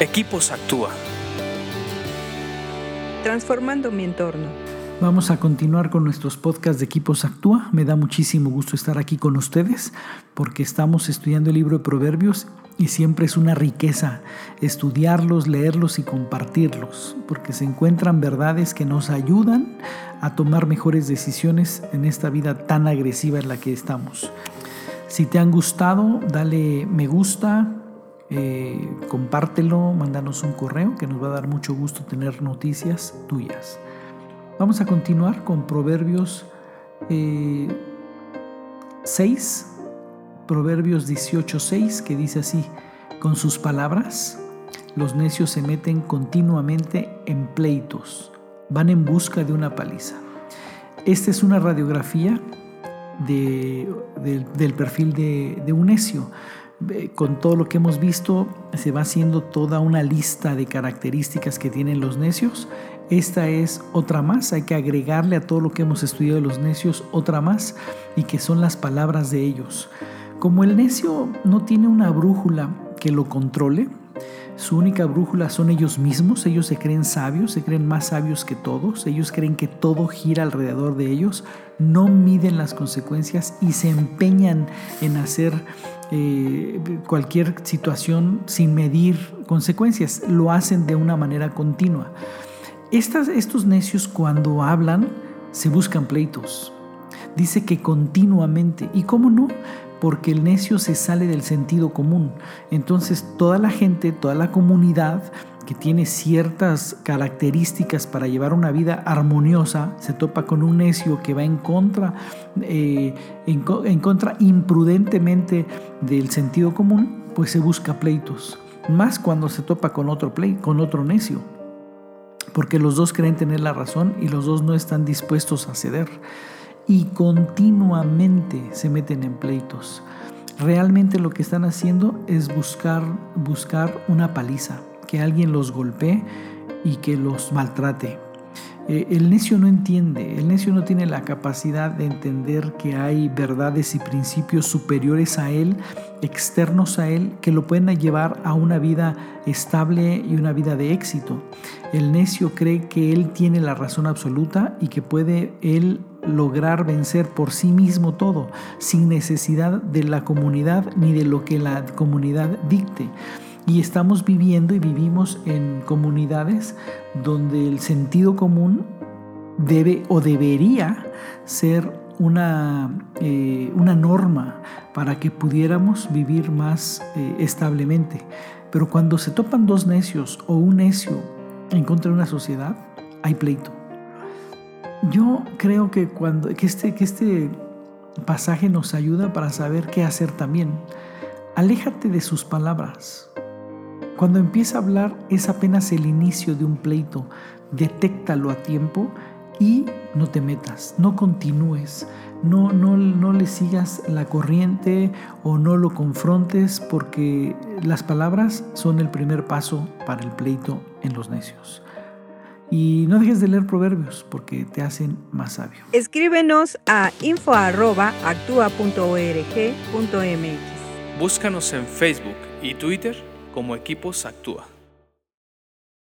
Equipos Actúa. Transformando mi entorno. Vamos a continuar con nuestros podcasts de Equipos Actúa. Me da muchísimo gusto estar aquí con ustedes porque estamos estudiando el libro de Proverbios y siempre es una riqueza estudiarlos, leerlos y compartirlos, porque se encuentran verdades que nos ayudan a tomar mejores decisiones en esta vida tan agresiva en la que estamos. Si te han gustado, dale me gusta, eh, compártelo, mándanos un correo que nos va a dar mucho gusto tener noticias tuyas. Vamos a continuar con Proverbios 6, eh, Proverbios 18:6, que dice así, con sus palabras los necios se meten continuamente en pleitos, van en busca de una paliza. Esta es una radiografía del perfil de un necio con todo lo que hemos visto, se va haciendo toda una lista de características que tienen los necios. Esta es otra más, hay que agregarle a todo lo que hemos estudiado de los necios otra más y que son las palabras de ellos. Como el necio no tiene una brújula que lo controle, su única brújula son ellos mismos, ellos se creen sabios, se creen más sabios que todos, ellos creen que todo gira alrededor de ellos, no miden las consecuencias y se empeñan en hacer eh, cualquier situación sin medir consecuencias, lo hacen de una manera continua. Estos necios cuando hablan se buscan pleitos. Dice que continuamente, ¿y cómo no? porque el necio se sale del sentido común. Entonces toda la gente, toda la comunidad que tiene ciertas características para llevar una vida armoniosa, se topa con un necio que va en contra, eh, en, contra imprudentemente del sentido común, pues se busca pleitos. Más cuando se topa con otro, play, con otro necio, porque los dos creen tener la razón y los dos no están dispuestos a ceder y continuamente se meten en pleitos. Realmente lo que están haciendo es buscar, buscar una paliza, que alguien los golpee y que los maltrate. Eh, el necio no entiende, el necio no tiene la capacidad de entender que hay verdades y principios superiores a él, externos a él, que lo pueden llevar a una vida estable y una vida de éxito. El necio cree que él tiene la razón absoluta y que puede él lograr vencer por sí mismo todo, sin necesidad de la comunidad ni de lo que la comunidad dicte. Y estamos viviendo y vivimos en comunidades donde el sentido común debe o debería ser una, eh, una norma para que pudiéramos vivir más eh, establemente. Pero cuando se topan dos necios o un necio en contra de una sociedad, hay pleito. Yo creo que, cuando, que, este, que este pasaje nos ayuda para saber qué hacer también. Aléjate de sus palabras. Cuando empieza a hablar es apenas el inicio de un pleito. Detéctalo a tiempo y no te metas, no continúes, no, no, no le sigas la corriente o no lo confrontes porque las palabras son el primer paso para el pleito en los necios. Y no dejes de leer proverbios porque te hacen más sabio. Escríbenos a info.actua.org.mx. Búscanos en Facebook y Twitter como Equipos Actúa.